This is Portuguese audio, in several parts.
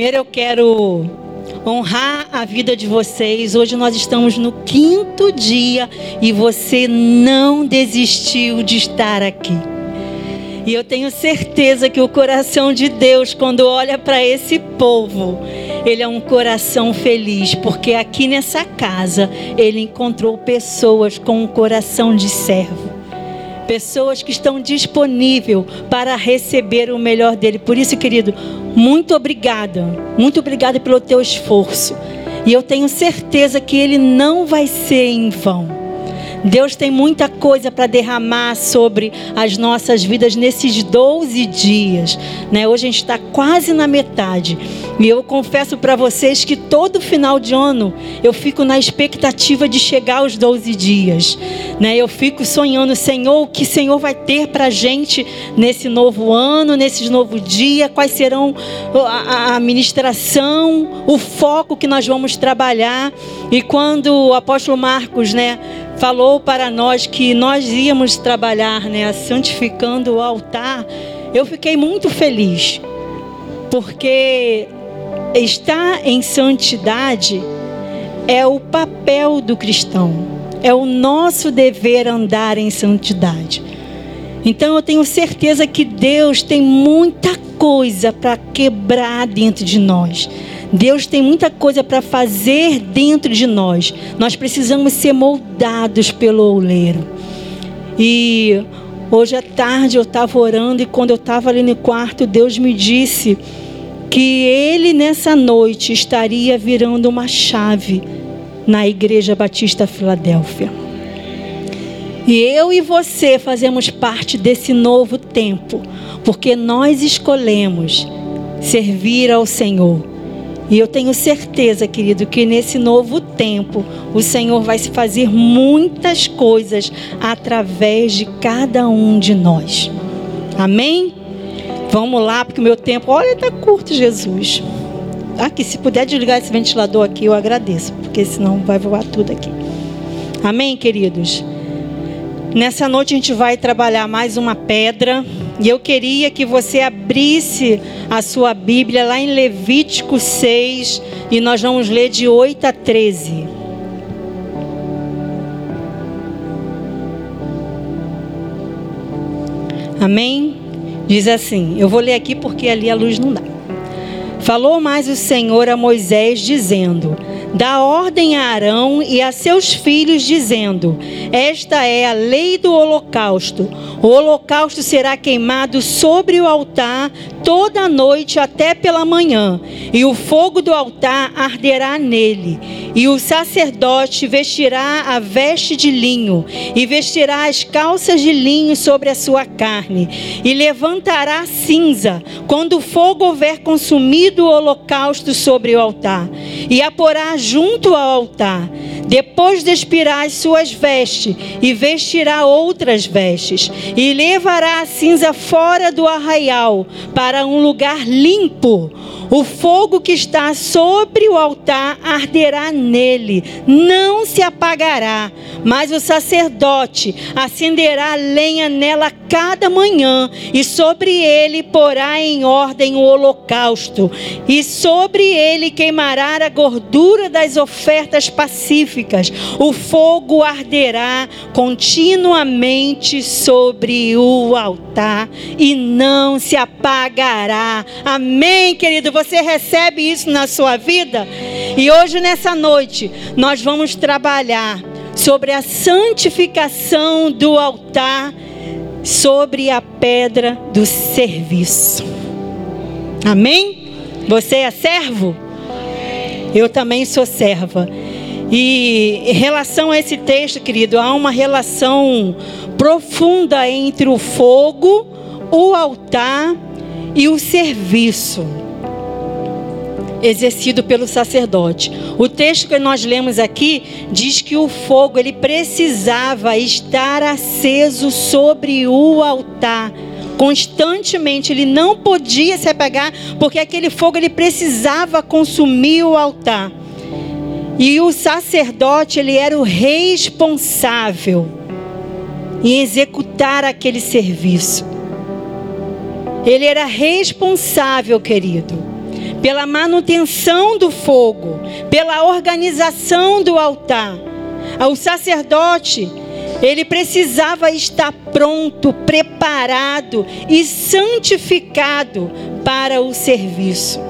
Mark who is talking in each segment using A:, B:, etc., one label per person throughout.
A: Primeiro eu quero honrar a vida de vocês. Hoje nós estamos no quinto dia e você não desistiu de estar aqui. E eu tenho certeza que o coração de Deus, quando olha para esse povo, ele é um coração feliz, porque aqui nessa casa ele encontrou pessoas com um coração de servo pessoas que estão disponíveis para receber o melhor dele. Por isso, querido, muito obrigada, muito obrigada pelo teu esforço. E eu tenho certeza que ele não vai ser em vão. Deus tem muita coisa para derramar sobre as nossas vidas nesses 12 dias. Né? Hoje a gente está quase na metade. E eu confesso para vocês que todo final de ano eu fico na expectativa de chegar aos 12 dias. Né? Eu fico sonhando, Senhor, o que o Senhor vai ter para a gente nesse novo ano, nesse novo dia, quais serão a, a ministração, o foco que nós vamos trabalhar. E quando o apóstolo Marcos, né? Falou para nós que nós íamos trabalhar, né, santificando o altar, eu fiquei muito feliz, porque estar em santidade é o papel do cristão, é o nosso dever andar em santidade. Então eu tenho certeza que Deus tem muita coisa para quebrar dentro de nós. Deus tem muita coisa para fazer dentro de nós. Nós precisamos ser moldados pelo oleiro. E hoje à tarde eu estava orando e quando eu estava ali no quarto, Deus me disse que Ele nessa noite estaria virando uma chave na Igreja Batista Filadélfia. E eu e você fazemos parte desse novo tempo, porque nós escolhemos servir ao Senhor e eu tenho certeza, querido, que nesse novo tempo o Senhor vai se fazer muitas coisas através de cada um de nós. Amém? Vamos lá, porque o meu tempo, olha, está curto, Jesus. Aqui, se puder desligar esse ventilador aqui, eu agradeço, porque senão vai voar tudo aqui. Amém, queridos? Nessa noite a gente vai trabalhar mais uma pedra. E eu queria que você abrisse a sua Bíblia lá em Levítico 6 e nós vamos ler de 8 a 13. Amém? Diz assim: eu vou ler aqui porque ali a luz não dá. Falou mais o Senhor a Moisés, dizendo: Dá ordem a Arão e a seus filhos, dizendo: Esta é a lei do holocausto. O holocausto será queimado sobre o altar toda a noite até pela manhã, e o fogo do altar arderá nele. E o sacerdote vestirá a veste de linho, e vestirá as calças de linho sobre a sua carne, e levantará cinza, quando o fogo houver consumido o holocausto sobre o altar, e a porá junto ao altar. Depois despirá as suas vestes, e vestirá outras vestes, e levará a cinza fora do arraial, para um lugar limpo o fogo que está sobre o altar arderá nele, não se apagará, mas o sacerdote acenderá lenha nela cada manhã, e sobre ele porá em ordem o holocausto, e sobre ele queimará a gordura das ofertas pacíficas. O fogo arderá continuamente sobre o altar e não se apagará. Amém, querido você recebe isso na sua vida? E hoje, nessa noite, nós vamos trabalhar sobre a santificação do altar, sobre a pedra do serviço. Amém? Você é servo? Eu também sou serva. E em relação a esse texto, querido, há uma relação profunda entre o fogo, o altar e o serviço exercido pelo sacerdote. O texto que nós lemos aqui diz que o fogo ele precisava estar aceso sobre o altar constantemente, ele não podia se apagar, porque aquele fogo ele precisava consumir o altar. E o sacerdote, ele era o responsável em executar aquele serviço. Ele era responsável, querido pela manutenção do fogo, pela organização do altar. O sacerdote, ele precisava estar pronto, preparado e santificado para o serviço.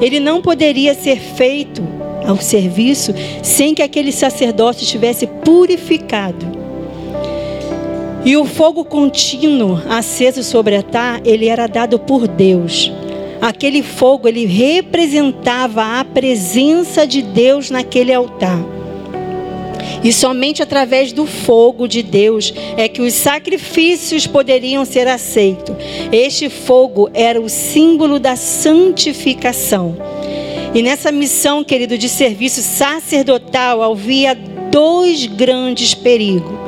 A: Ele não poderia ser feito ao serviço sem que aquele sacerdote estivesse purificado. E o fogo contínuo aceso sobre a altar, ele era dado por Deus. Aquele fogo, ele representava a presença de Deus naquele altar. E somente através do fogo de Deus é que os sacrifícios poderiam ser aceitos. Este fogo era o símbolo da santificação. E nessa missão, querido, de serviço sacerdotal, havia dois grandes perigos.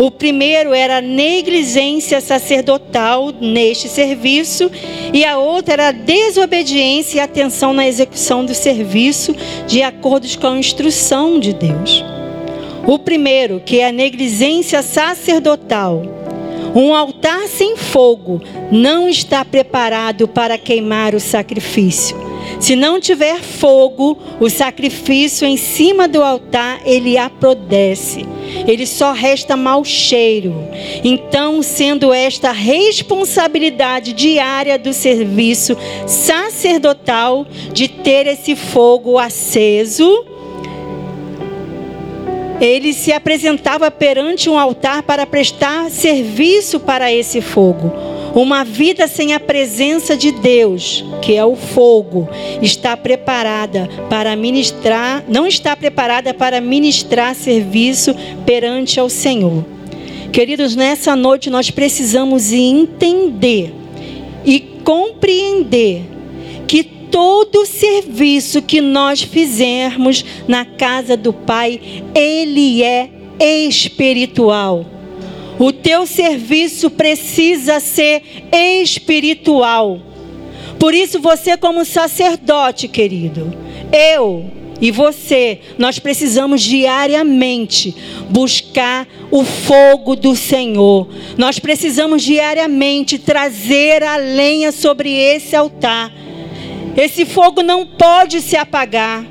A: O primeiro era a negligência sacerdotal neste serviço, e a outra era a desobediência e atenção na execução do serviço de acordo com a instrução de Deus. O primeiro, que é a negligência sacerdotal. Um altar sem fogo não está preparado para queimar o sacrifício. Se não tiver fogo, o sacrifício em cima do altar, ele aprodece. Ele só resta mau cheiro. Então, sendo esta responsabilidade diária do serviço sacerdotal de ter esse fogo aceso, ele se apresentava perante um altar para prestar serviço para esse fogo. Uma vida sem a presença de Deus, que é o fogo, está preparada para ministrar, não está preparada para ministrar serviço perante ao Senhor. Queridos, nessa noite nós precisamos entender e compreender todo serviço que nós fizermos na casa do Pai, ele é espiritual. O teu serviço precisa ser espiritual. Por isso, você, como sacerdote, querido, eu e você, nós precisamos diariamente buscar o fogo do Senhor. Nós precisamos diariamente trazer a lenha sobre esse altar. Esse fogo não pode se apagar.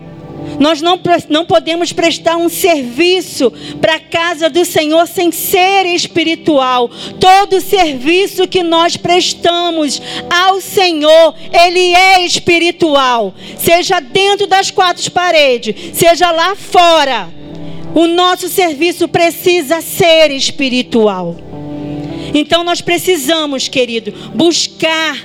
A: Nós não, não podemos prestar um serviço para a casa do Senhor sem ser espiritual. Todo serviço que nós prestamos ao Senhor, ele é espiritual. Seja dentro das quatro paredes, seja lá fora. O nosso serviço precisa ser espiritual. Então nós precisamos, querido, buscar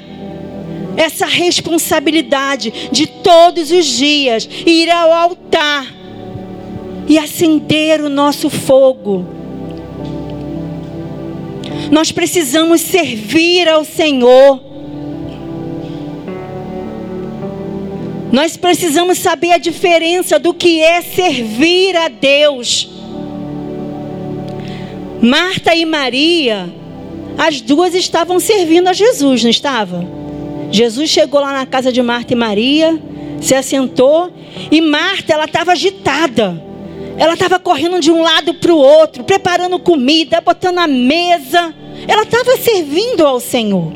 A: essa responsabilidade de todos os dias ir ao altar e acender o nosso fogo. Nós precisamos servir ao Senhor. Nós precisamos saber a diferença do que é servir a Deus. Marta e Maria, as duas estavam servindo a Jesus, não estavam? Jesus chegou lá na casa de Marta e Maria, se assentou e Marta, ela estava agitada. Ela estava correndo de um lado para o outro, preparando comida, botando a mesa. Ela estava servindo ao Senhor.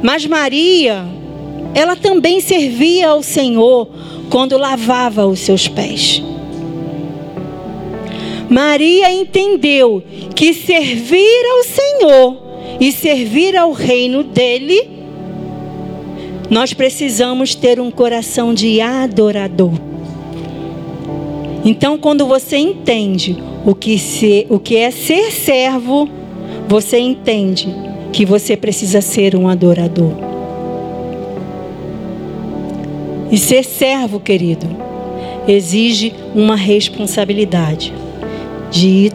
A: Mas Maria, ela também servia ao Senhor quando lavava os seus pés. Maria entendeu que servir ao Senhor e servir ao reino dele nós precisamos ter um coração de adorador. Então, quando você entende o que, se, o que é ser servo, você entende que você precisa ser um adorador. E ser servo, querido, exige uma responsabilidade de ir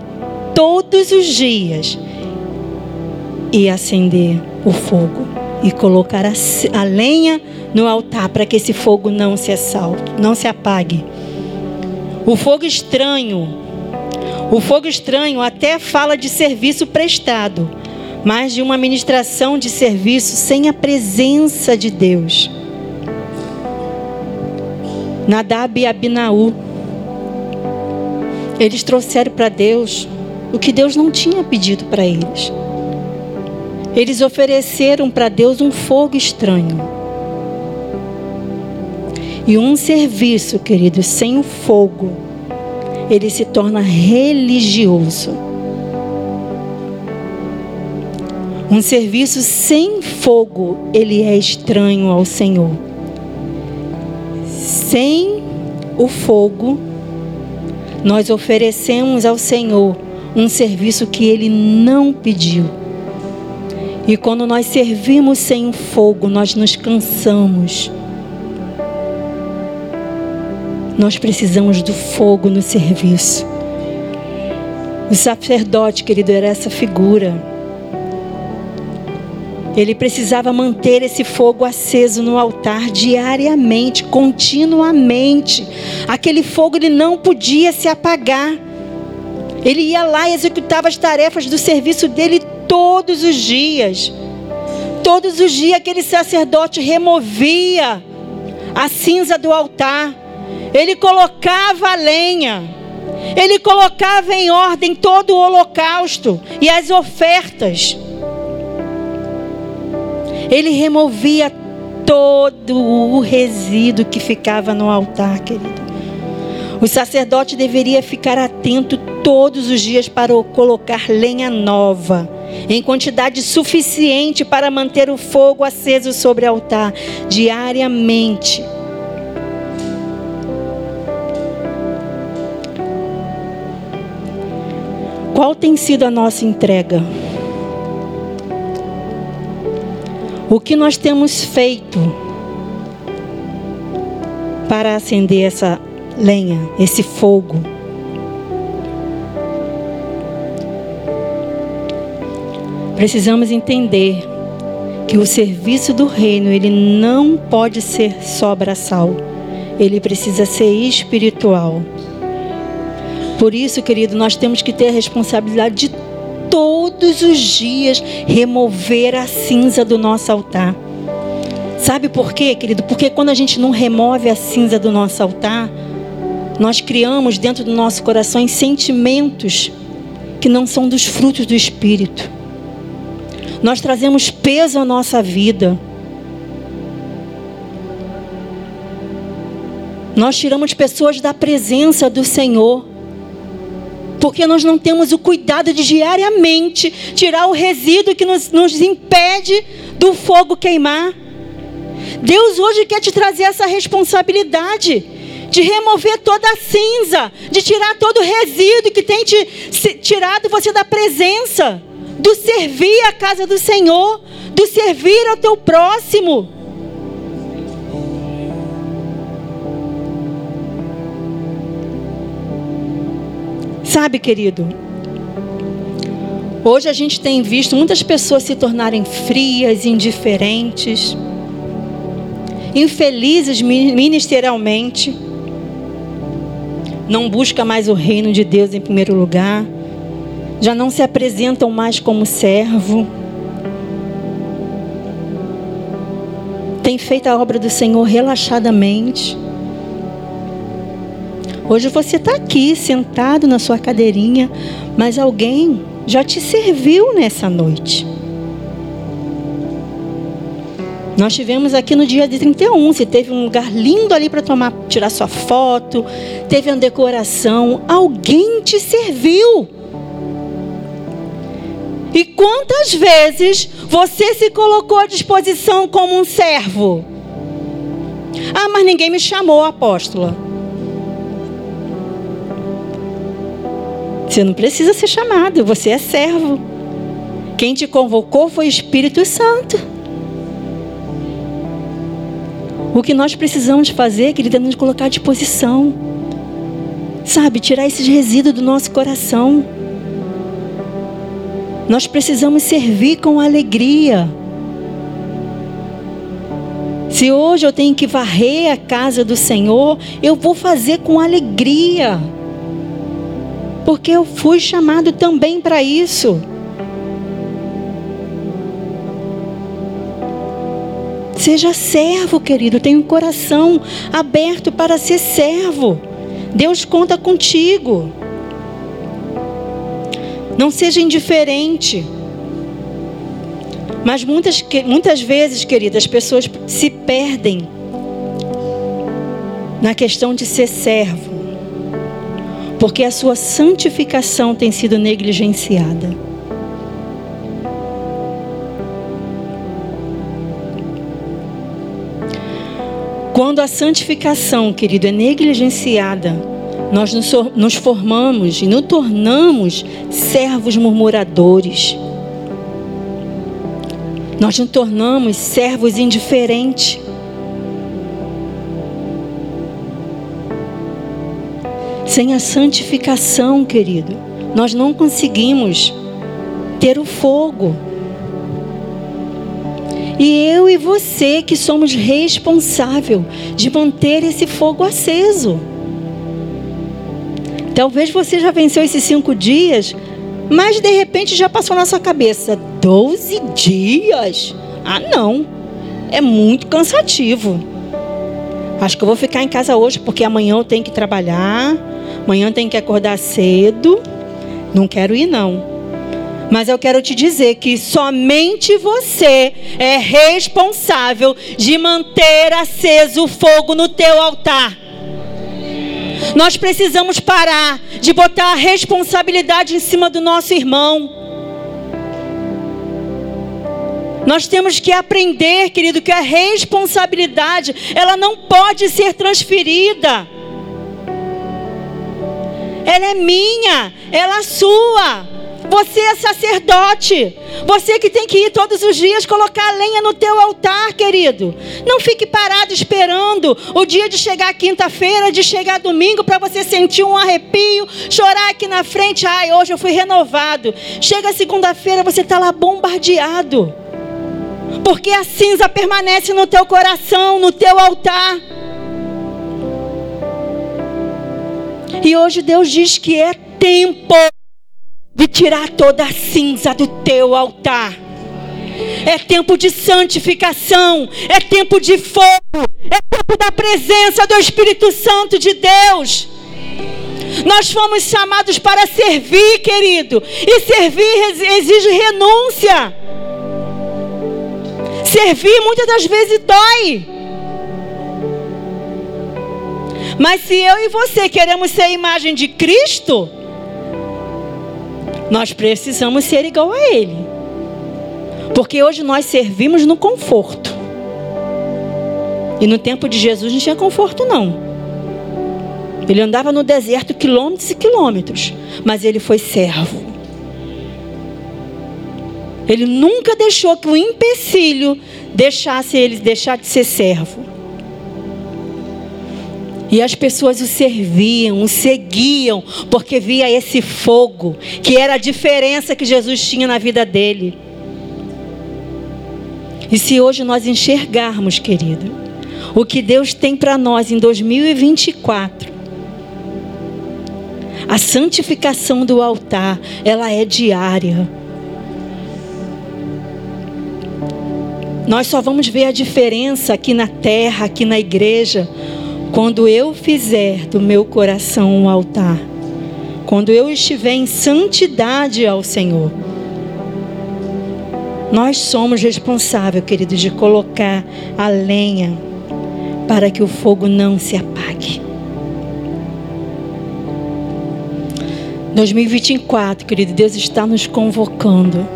A: todos os dias e acender o fogo e colocar a, a lenha no altar para que esse fogo não se assalte, não se apague. O fogo estranho, o fogo estranho até fala de serviço prestado, mas de uma administração de serviço sem a presença de Deus. Nadab e Abinaú, eles trouxeram para Deus o que Deus não tinha pedido para eles. Eles ofereceram para Deus um fogo estranho. E um serviço, querido, sem o fogo, ele se torna religioso. Um serviço sem fogo, ele é estranho ao Senhor. Sem o fogo, nós oferecemos ao Senhor um serviço que ele não pediu. E quando nós servimos sem o fogo, nós nos cansamos. Nós precisamos do fogo no serviço. O sacerdote, querido, era essa figura. Ele precisava manter esse fogo aceso no altar diariamente, continuamente. Aquele fogo ele não podia se apagar. Ele ia lá e executava as tarefas do serviço dele todos os dias. Todos os dias aquele sacerdote removia a cinza do altar. Ele colocava a lenha. Ele colocava em ordem todo o holocausto e as ofertas. Ele removia todo o resíduo que ficava no altar, querido. O sacerdote deveria ficar atento todos os dias para colocar lenha nova, em quantidade suficiente para manter o fogo aceso sobre o altar diariamente. Qual tem sido a nossa entrega? O que nós temos feito para acender essa lenha, esse fogo? Precisamos entender que o serviço do reino, ele não pode ser só braçal. Ele precisa ser espiritual. Por isso, querido, nós temos que ter a responsabilidade de todos os dias remover a cinza do nosso altar. Sabe por quê, querido? Porque quando a gente não remove a cinza do nosso altar, nós criamos dentro do nosso coração sentimentos que não são dos frutos do Espírito. Nós trazemos peso à nossa vida. Nós tiramos pessoas da presença do Senhor porque nós não temos o cuidado de diariamente tirar o resíduo que nos, nos impede do fogo queimar. Deus hoje quer te trazer essa responsabilidade de remover toda a cinza, de tirar todo o resíduo que tem te, tirado você da presença, do servir a casa do Senhor, do servir ao teu próximo. Sabe, querido, hoje a gente tem visto muitas pessoas se tornarem frias, indiferentes, infelizes ministerialmente, não busca mais o reino de Deus em primeiro lugar, já não se apresentam mais como servo. Tem feito a obra do Senhor relaxadamente. Hoje você está aqui sentado na sua cadeirinha, mas alguém já te serviu nessa noite. Nós tivemos aqui no dia de 31, você teve um lugar lindo ali para tomar, tirar sua foto, teve uma decoração, alguém te serviu. E quantas vezes você se colocou à disposição como um servo? Ah, mas ninguém me chamou, apóstola. Você não precisa ser chamado, você é servo. Quem te convocou foi o Espírito Santo. O que nós precisamos fazer, querida, é nos colocar à disposição. Sabe, tirar esses resíduos do nosso coração. Nós precisamos servir com alegria. Se hoje eu tenho que varrer a casa do Senhor, eu vou fazer com alegria porque eu fui chamado também para isso. Seja servo, querido, tenha um coração aberto para ser servo. Deus conta contigo. Não seja indiferente. Mas muitas, muitas vezes, queridas, as pessoas se perdem na questão de ser servo, porque a sua santificação tem sido negligenciada. Quando a santificação, querido, é negligenciada, nós nos formamos e nos tornamos servos murmuradores. Nós nos tornamos servos indiferentes. Sem a santificação, querido, nós não conseguimos ter o fogo. E eu e você que somos responsáveis de manter esse fogo aceso. Talvez você já venceu esses cinco dias, mas de repente já passou na sua cabeça: doze dias? Ah, não. É muito cansativo. Acho que eu vou ficar em casa hoje porque amanhã eu tenho que trabalhar, amanhã eu tenho que acordar cedo. Não quero ir, não. Mas eu quero te dizer que somente você é responsável de manter aceso o fogo no teu altar. Nós precisamos parar de botar a responsabilidade em cima do nosso irmão. Nós temos que aprender, querido, que a responsabilidade, ela não pode ser transferida. Ela é minha, ela é sua. Você é sacerdote. Você que tem que ir todos os dias colocar lenha no teu altar, querido. Não fique parado esperando o dia de chegar quinta-feira, de chegar domingo, para você sentir um arrepio, chorar aqui na frente. Ai, hoje eu fui renovado. Chega segunda-feira, você está lá bombardeado. Porque a cinza permanece no teu coração, no teu altar. E hoje Deus diz que é tempo de tirar toda a cinza do teu altar. É tempo de santificação, é tempo de fogo, é tempo da presença do Espírito Santo de Deus. Nós fomos chamados para servir, querido, e servir exige renúncia. Servir muitas das vezes dói. Mas se eu e você queremos ser a imagem de Cristo, nós precisamos ser igual a Ele. Porque hoje nós servimos no conforto. E no tempo de Jesus não tinha conforto, não. Ele andava no deserto quilômetros e quilômetros. Mas ele foi servo. Ele nunca deixou que o empecilho deixasse ele deixar de ser servo. E as pessoas o serviam, o seguiam, porque via esse fogo, que era a diferença que Jesus tinha na vida dele. E se hoje nós enxergarmos, querido, o que Deus tem para nós em 2024, a santificação do altar, ela é diária. Nós só vamos ver a diferença aqui na terra, aqui na igreja, quando eu fizer do meu coração um altar, quando eu estiver em santidade ao Senhor, nós somos responsáveis, queridos, de colocar a lenha para que o fogo não se apague. 2024, querido, Deus está nos convocando.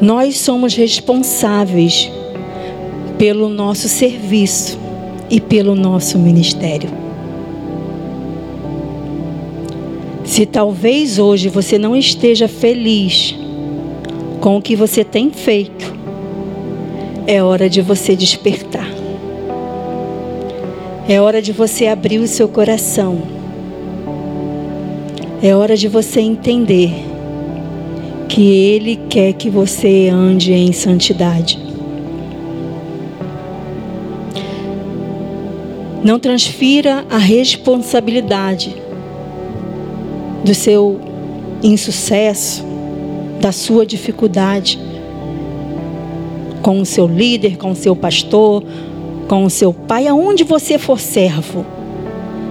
A: Nós somos responsáveis pelo nosso serviço e pelo nosso ministério. Se talvez hoje você não esteja feliz com o que você tem feito, é hora de você despertar. É hora de você abrir o seu coração. É hora de você entender que Ele quer que você ande em santidade. Não transfira a responsabilidade do seu insucesso, da sua dificuldade com o seu líder, com o seu pastor, com o seu pai, aonde você for servo.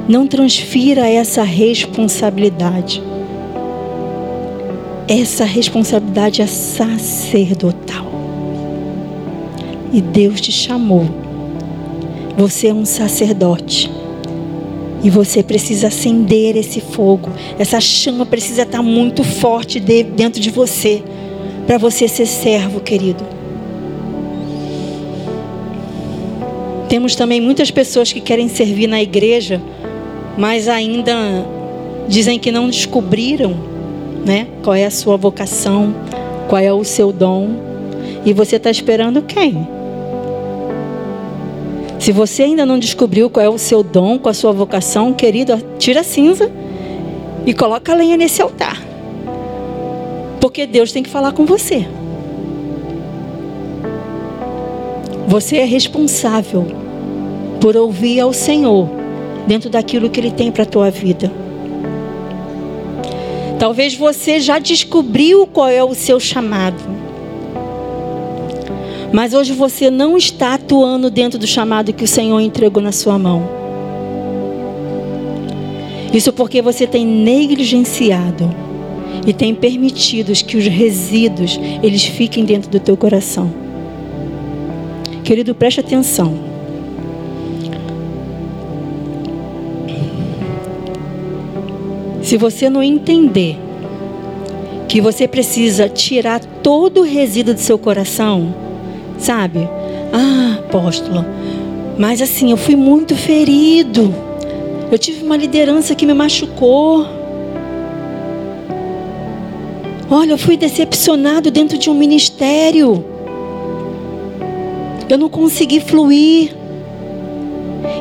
A: Não transfira essa responsabilidade. Essa responsabilidade é sacerdotal. E Deus te chamou Você é um sacerdote. E você precisa acender esse fogo. Essa chama precisa estar muito forte dentro de você. Para você ser servo, querido. Temos também muitas pessoas que querem servir na igreja, mas ainda dizem que não descobriram, né? Qual é a sua vocação, qual é o seu dom. E você está esperando quem? Se você ainda não descobriu qual é o seu dom, qual a sua vocação, querido, tira a cinza e coloca a lenha nesse altar. Porque Deus tem que falar com você. Você é responsável por ouvir ao Senhor dentro daquilo que Ele tem para a tua vida. Talvez você já descobriu qual é o seu chamado. Mas hoje você não está atuando dentro do chamado que o Senhor entregou na sua mão. Isso porque você tem negligenciado e tem permitido que os resíduos eles fiquem dentro do teu coração. Querido, preste atenção. Se você não entender que você precisa tirar todo o resíduo do seu coração, sabe? Ah, apóstola, mas assim, eu fui muito ferido. Eu tive uma liderança que me machucou. Olha, eu fui decepcionado dentro de um ministério. Eu não consegui fluir.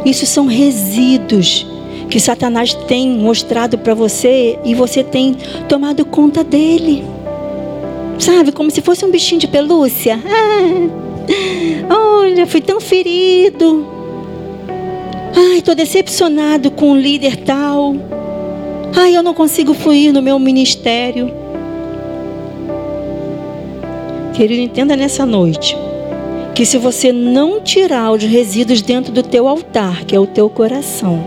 A: Isso são resíduos que Satanás tem mostrado para você e você tem tomado conta dele. Sabe, como se fosse um bichinho de pelúcia. Ah, olha, fui tão ferido. Ai, estou decepcionado com o líder tal. Ai, eu não consigo fluir no meu ministério. Querido, entenda nessa noite que se você não tirar os resíduos dentro do teu altar, que é o teu coração,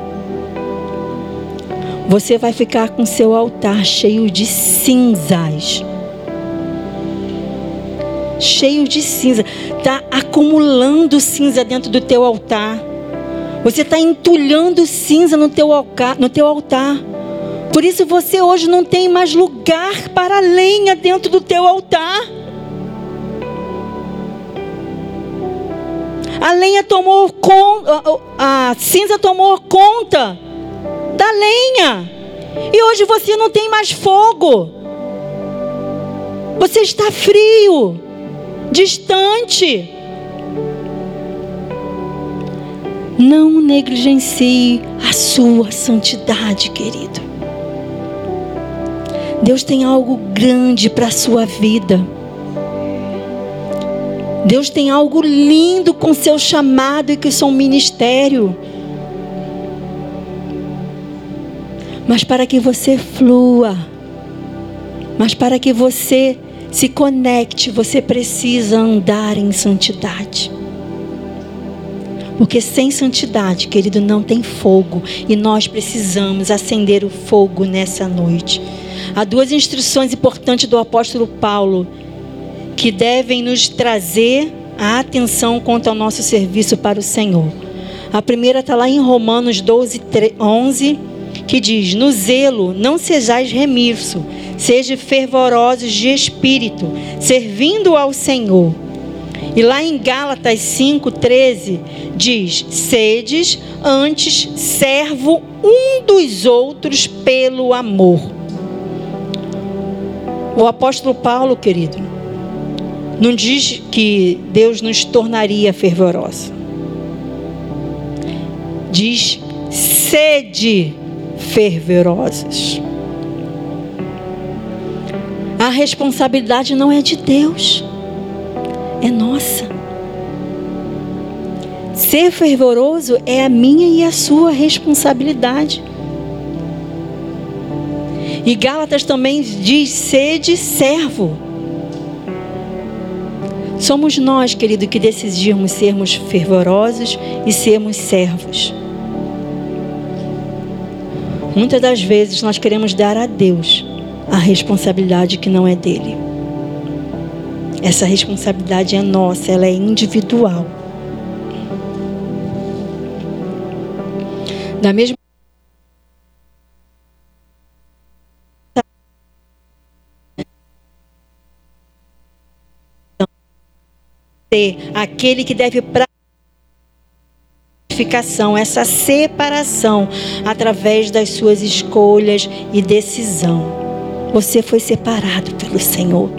A: você vai ficar com seu altar cheio de cinzas. Cheio de cinza, tá acumulando cinza dentro do teu altar. Você está entulhando cinza no teu, altar, no teu altar. Por isso você hoje não tem mais lugar para lenha dentro do teu altar. A lenha tomou conta, a cinza tomou conta da lenha. E hoje você não tem mais fogo. Você está frio, distante. Não negligencie a sua santidade, querido. Deus tem algo grande para a sua vida. Deus tem algo lindo com seu chamado e com seu ministério. Mas para que você flua, mas para que você se conecte, você precisa andar em santidade. Porque sem santidade, querido, não tem fogo. E nós precisamos acender o fogo nessa noite. Há duas instruções importantes do apóstolo Paulo que devem nos trazer a atenção quanto ao nosso serviço para o Senhor. A primeira está lá em Romanos 12, 11, que diz: No zelo não sejais remisso, sejam fervorosos de espírito, servindo ao Senhor. E lá em Gálatas 5,13 diz: Sedes antes servo um dos outros pelo amor. O apóstolo Paulo, querido, não diz que Deus nos tornaria fervorosos. Diz sede fervorosos. A responsabilidade não é de Deus, é nossa. Ser fervoroso é a minha e a sua responsabilidade. E Gálatas também diz: sede servo. Somos nós, querido, que decidimos sermos fervorosos e sermos servos. Muitas das vezes nós queremos dar a Deus a responsabilidade que não é dele. Essa responsabilidade é nossa, ela é individual. Da mesma aquele que deve purificação, essa separação através das suas escolhas e decisão. Você foi separado pelo Senhor.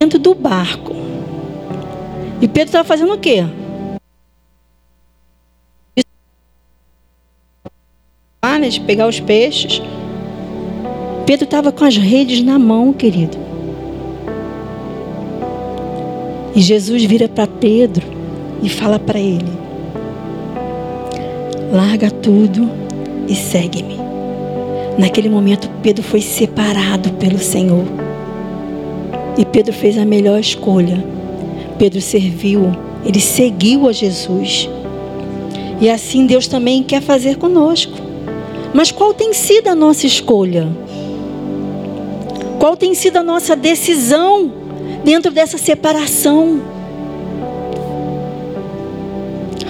A: Dentro do barco. E Pedro estava fazendo o quê? de pegar os peixes. Pedro estava com as redes na mão, querido. E Jesus vira para Pedro e fala para ele: larga tudo e segue-me. Naquele momento, Pedro foi separado pelo Senhor. E Pedro fez a melhor escolha. Pedro serviu, ele seguiu a Jesus. E assim Deus também quer fazer conosco. Mas qual tem sido a nossa escolha? Qual tem sido a nossa decisão dentro dessa separação?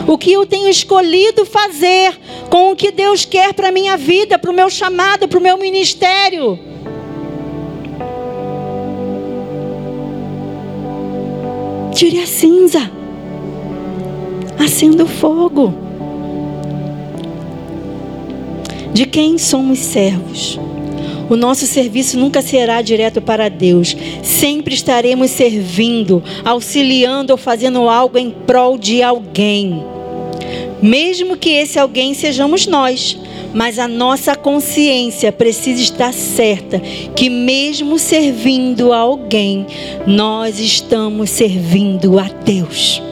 A: O que eu tenho escolhido fazer com o que Deus quer para a minha vida, para o meu chamado, para o meu ministério? Tire a cinza, acenda o fogo. De quem somos servos? O nosso serviço nunca será direto para Deus. Sempre estaremos servindo, auxiliando ou fazendo algo em prol de alguém. Mesmo que esse alguém sejamos nós. Mas a nossa consciência precisa estar certa que, mesmo servindo a alguém, nós estamos servindo a Deus.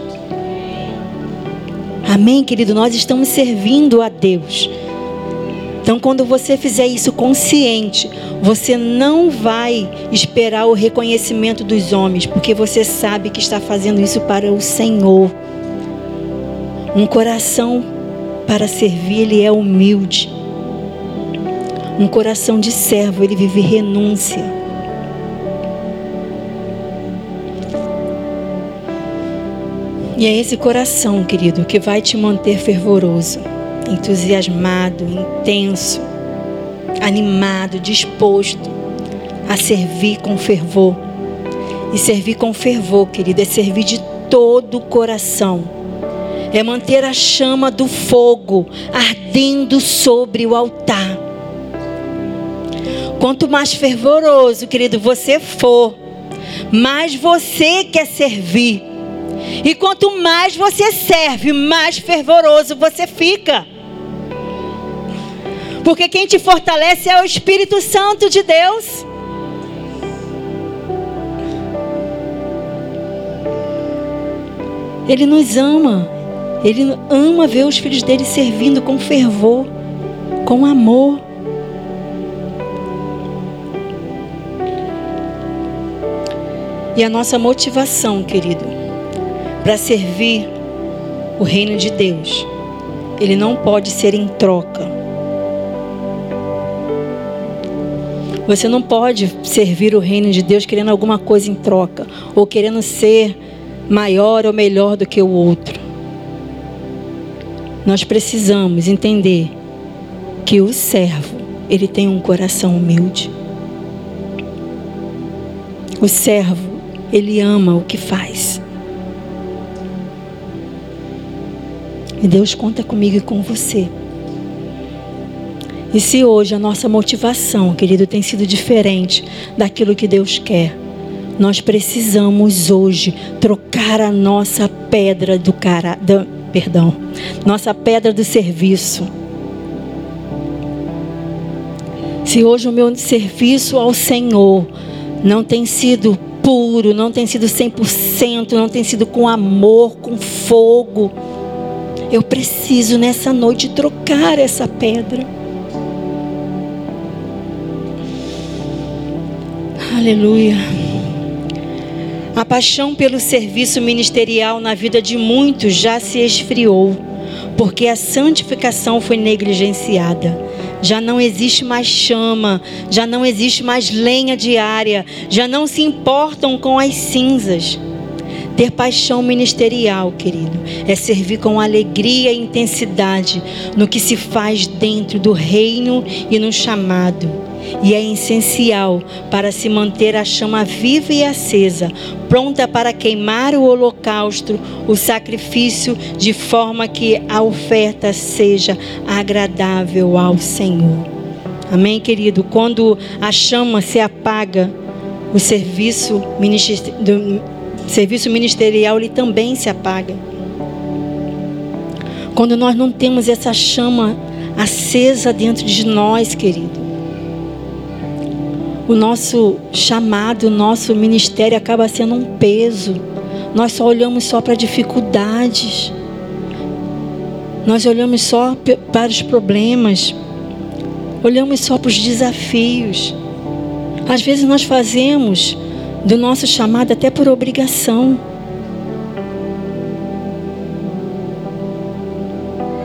A: Amém, querido? Nós estamos servindo a Deus. Então, quando você fizer isso consciente, você não vai esperar o reconhecimento dos homens, porque você sabe que está fazendo isso para o Senhor. Um coração para servir, ele é humilde. Um coração de servo, ele vive renúncia. E é esse coração, querido, que vai te manter fervoroso entusiasmado, intenso, animado, disposto a servir com fervor. E servir com fervor, querido, é servir de todo o coração. É manter a chama do fogo ardendo sobre o altar. Quanto mais fervoroso, querido, você for, mais você quer servir. E quanto mais você serve, mais fervoroso você fica. Porque quem te fortalece é o Espírito Santo de Deus. Ele nos ama. Ele ama ver os filhos dele servindo com fervor, com amor. E a nossa motivação, querido, para servir o reino de Deus, ele não pode ser em troca Você não pode servir o reino de Deus querendo alguma coisa em troca, ou querendo ser maior ou melhor do que o outro. Nós precisamos entender que o servo, ele tem um coração humilde. O servo, ele ama o que faz. E Deus conta comigo e com você. E se hoje a nossa motivação, querido, tem sido diferente daquilo que Deus quer, nós precisamos hoje trocar a nossa pedra do cara, do, perdão, nossa pedra do serviço. Se hoje o meu serviço ao Senhor não tem sido puro, não tem sido 100%, não tem sido com amor, com fogo, eu preciso nessa noite trocar essa pedra. Aleluia. A paixão pelo serviço ministerial na vida de muitos já se esfriou, porque a santificação foi negligenciada. Já não existe mais chama, já não existe mais lenha diária, já não se importam com as cinzas. Ter paixão ministerial, querido, é servir com alegria e intensidade no que se faz dentro do reino e no chamado. E é essencial para se manter a chama viva e acesa, pronta para queimar o holocausto, o sacrifício, de forma que a oferta seja agradável ao Senhor. Amém, querido? Quando a chama se apaga, o serviço serviço ministerial ele também se apaga. Quando nós não temos essa chama acesa dentro de nós, querido, o nosso chamado, o nosso ministério acaba sendo um peso. Nós só olhamos só para dificuldades. Nós olhamos só para os problemas. Olhamos só para os desafios. Às vezes nós fazemos do nosso chamado até por obrigação.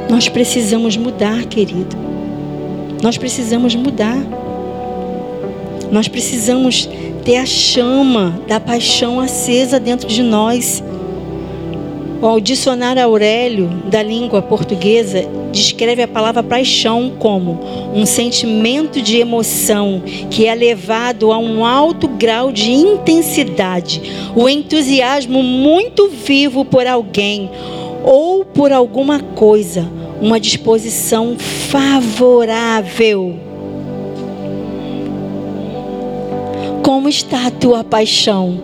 A: Nós precisamos mudar, querido. Nós precisamos mudar. Nós precisamos ter a chama da paixão acesa dentro de nós. O dicionário Aurélio da língua portuguesa descreve a palavra paixão como um sentimento de emoção que é levado a um alto grau de intensidade, o entusiasmo muito vivo por alguém ou por alguma coisa, uma disposição favorável. Como está a tua paixão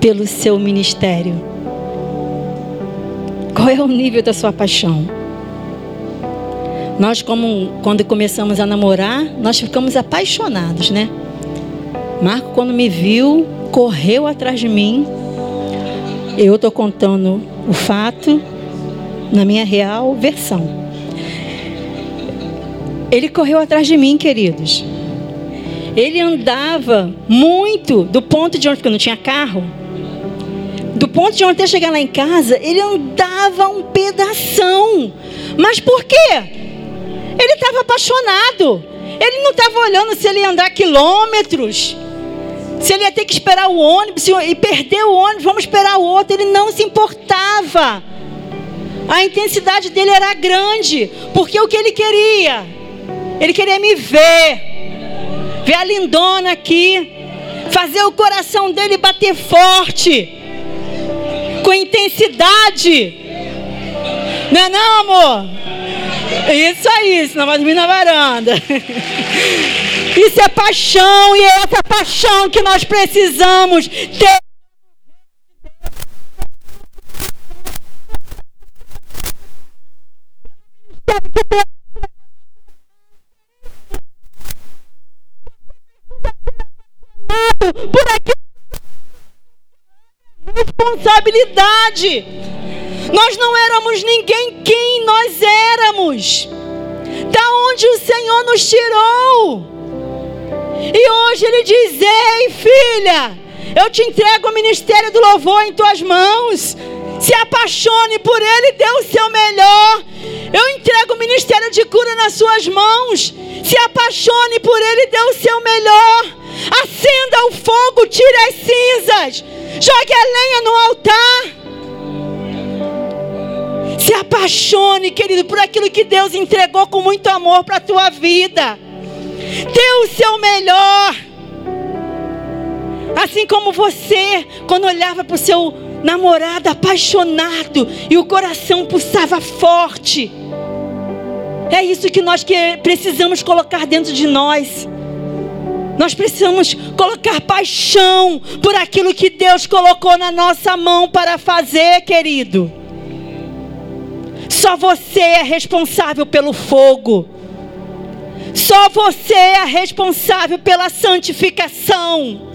A: pelo seu ministério? Qual é o nível da sua paixão? Nós, como quando começamos a namorar, nós ficamos apaixonados, né? Marco, quando me viu, correu atrás de mim. Eu estou contando o fato na minha real versão. Ele correu atrás de mim, queridos. Ele andava muito do ponto de onde, porque não tinha carro, do ponto de onde até chegar lá em casa, ele andava um pedação. Mas por quê? Ele estava apaixonado. Ele não estava olhando se ele ia andar quilômetros, se ele ia ter que esperar o ônibus e perder o ônibus, vamos esperar o outro. Ele não se importava. A intensidade dele era grande, porque o que ele queria? Ele queria me ver, ver a lindona aqui, fazer o coração dele bater forte, com intensidade. Não é não, amor? Isso aí, senão vai dormir na varanda. Isso é paixão e é essa paixão que nós precisamos ter. Por aqui Nós não éramos ninguém quem nós éramos. Da onde o Senhor nos tirou. E hoje Ele diz: Ei, filha, eu te entrego o ministério do louvor em tuas mãos. Se apaixone por Ele, dê o seu melhor. Eu entrego o ministério de cura nas suas mãos. Se apaixone por Ele, dê o seu melhor. Acenda o fogo, tire as cinzas. Jogue a lenha no altar. Se apaixone, querido, por aquilo que Deus entregou com muito amor para a tua vida. Dê o seu melhor. Assim como você, quando olhava para o seu namorado apaixonado e o coração pulsava forte. É isso que nós que precisamos colocar dentro de nós. Nós precisamos colocar paixão por aquilo que Deus colocou na nossa mão para fazer, querido. Só você é responsável pelo fogo. Só você é responsável pela santificação.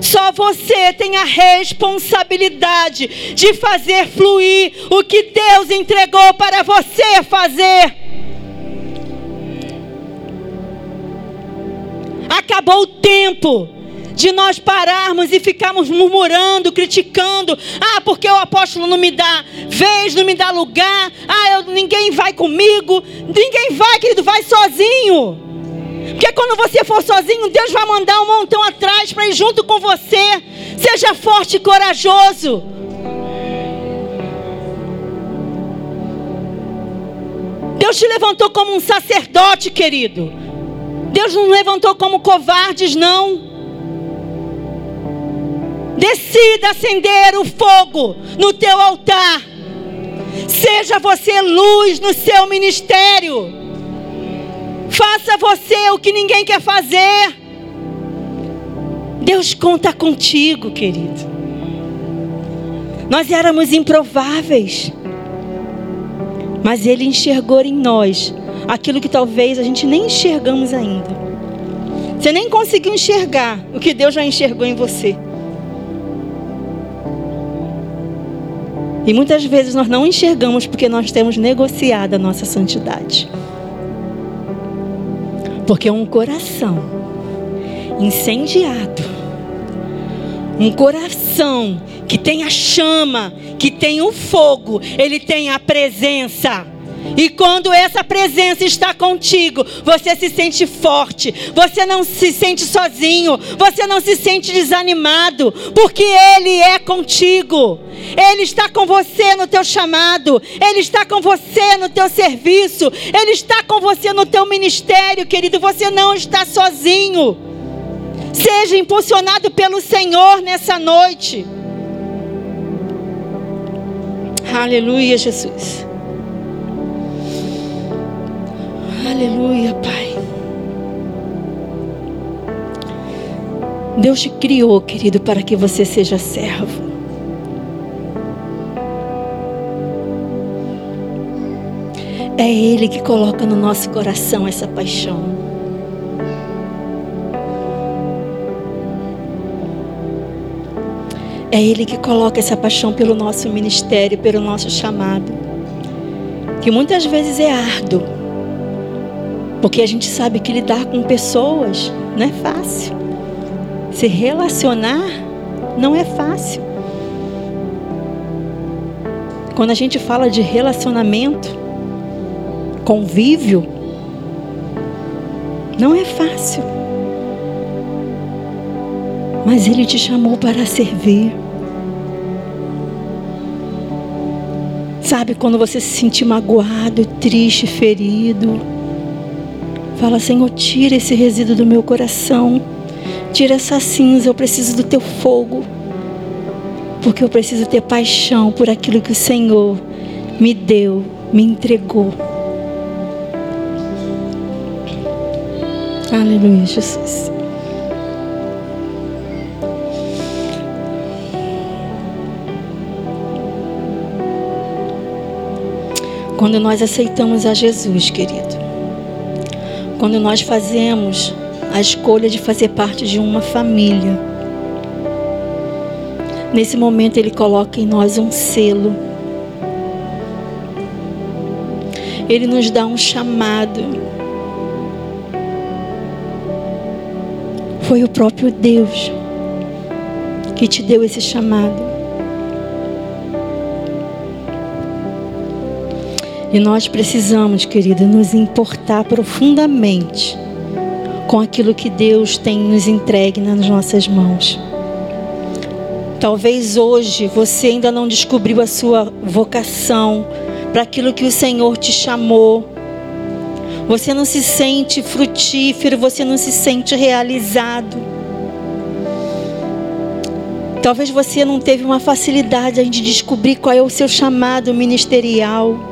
A: Só você tem a responsabilidade de fazer fluir o que Deus entregou para você fazer. Acabou o tempo de nós pararmos e ficarmos murmurando, criticando. Ah, porque o apóstolo não me dá vez, não me dá lugar. Ah, eu, ninguém vai comigo. Ninguém vai, querido, vai sozinho. Porque quando você for sozinho, Deus vai mandar um montão atrás para ir junto com você. Seja forte e corajoso. Deus te levantou como um sacerdote, querido. Deus não levantou como covardes, não. Decida acender o fogo no teu altar. Seja você luz no seu ministério. Faça você o que ninguém quer fazer. Deus conta contigo, querido. Nós éramos improváveis, mas Ele enxergou em nós aquilo que talvez a gente nem enxergamos ainda. Você nem conseguiu enxergar o que Deus já enxergou em você. E muitas vezes nós não enxergamos porque nós temos negociado a nossa santidade. Porque um coração incendiado, um coração que tem a chama, que tem o fogo, ele tem a presença. E quando essa presença está contigo, você se sente forte, você não se sente sozinho, você não se sente desanimado, porque Ele é contigo. Ele está com você no teu chamado, Ele está com você no teu serviço, Ele está com você no teu ministério, querido. Você não está sozinho. Seja impulsionado pelo Senhor nessa noite. Aleluia, Jesus. Aleluia, Pai. Deus te criou, querido, para que você seja servo. É Ele que coloca no nosso coração essa paixão. É Ele que coloca essa paixão pelo nosso ministério, pelo nosso chamado. Que muitas vezes é árduo. Porque a gente sabe que lidar com pessoas não é fácil. Se relacionar não é fácil. Quando a gente fala de relacionamento, convívio, não é fácil. Mas Ele te chamou para servir. Sabe quando você se sentir magoado, triste, ferido? Fala, Senhor, tira esse resíduo do meu coração. Tira essa cinza, eu preciso do teu fogo. Porque eu preciso ter paixão por aquilo que o Senhor me deu, me entregou. Aleluia, Jesus. Quando nós aceitamos a Jesus, querido, quando nós fazemos a escolha de fazer parte de uma família. Nesse momento, Ele coloca em nós um selo. Ele nos dá um chamado. Foi o próprio Deus que te deu esse chamado. E nós precisamos, querida, nos importar profundamente com aquilo que Deus tem nos entregue nas nossas mãos. Talvez hoje você ainda não descobriu a sua vocação para aquilo que o Senhor te chamou. Você não se sente frutífero, você não se sente realizado. Talvez você não teve uma facilidade de descobrir qual é o seu chamado ministerial.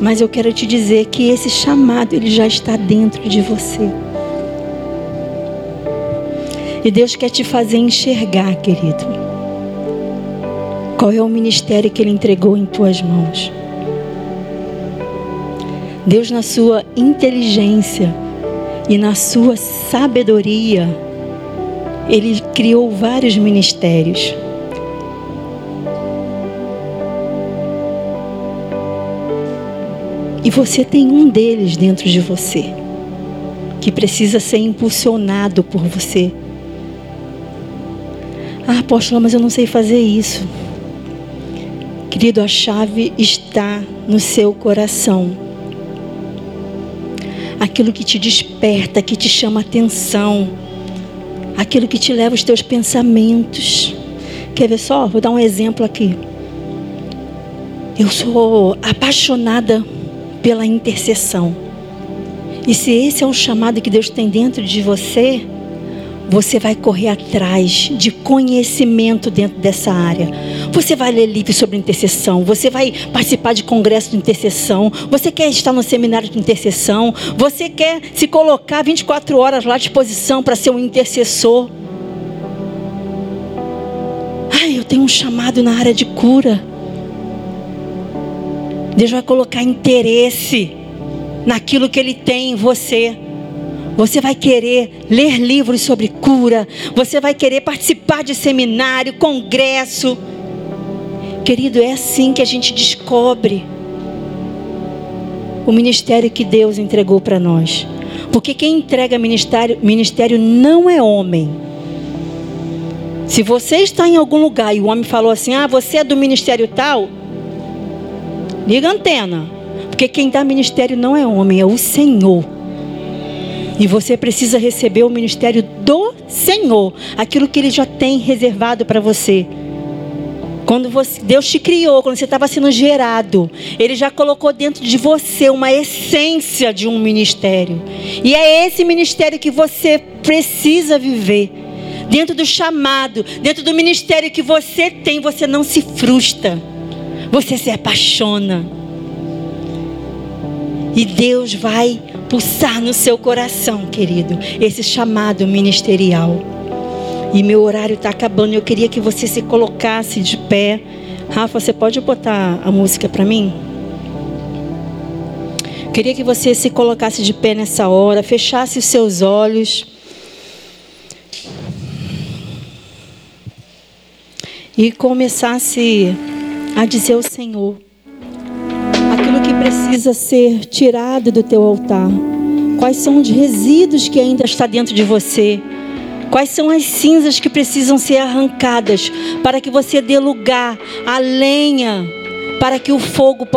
A: Mas eu quero te dizer que esse chamado ele já está dentro de você. E Deus quer te fazer enxergar, querido. Qual é o ministério que ele entregou em tuas mãos? Deus na sua inteligência e na sua sabedoria, ele criou vários ministérios. E você tem um deles dentro de você. que precisa ser impulsionado por você. Ah, apóstolo, mas eu não sei fazer isso. Querido, a chave está no seu coração. Aquilo que te desperta, que te chama atenção, aquilo que te leva os teus pensamentos. Quer ver só? Vou dar um exemplo aqui. Eu sou apaixonada pela intercessão. E se esse é o chamado que Deus tem dentro de você, você vai correr atrás de conhecimento dentro dessa área. Você vai ler livros sobre intercessão, você vai participar de congresso de intercessão, você quer estar no seminário de intercessão, você quer se colocar 24 horas lá à disposição para ser um intercessor. Ai, eu tenho um chamado na área de cura. Deus vai colocar interesse naquilo que Ele tem em você. Você vai querer ler livros sobre cura. Você vai querer participar de seminário, congresso. Querido, é assim que a gente descobre o ministério que Deus entregou para nós. Porque quem entrega ministério, ministério não é homem. Se você está em algum lugar e o homem falou assim: Ah, você é do ministério tal, liga a antena. Porque quem dá ministério não é homem, é o Senhor. E você precisa receber o ministério do Senhor, aquilo que Ele já tem reservado para você. Quando você, Deus te criou, quando você estava sendo gerado, Ele já colocou dentro de você uma essência de um ministério. E é esse ministério que você precisa viver. Dentro do chamado, dentro do ministério que você tem, você não se frustra. Você se apaixona. E Deus vai pulsar no seu coração, querido, esse chamado ministerial. E meu horário está acabando. Eu queria que você se colocasse de pé. Rafa, você pode botar a música para mim? Queria que você se colocasse de pé nessa hora, fechasse os seus olhos. E começasse a dizer ao Senhor: precisa ser tirado do teu altar? Quais são os resíduos que ainda está dentro de você? Quais são as cinzas que precisam ser arrancadas para que você dê lugar à lenha, para que o fogo possa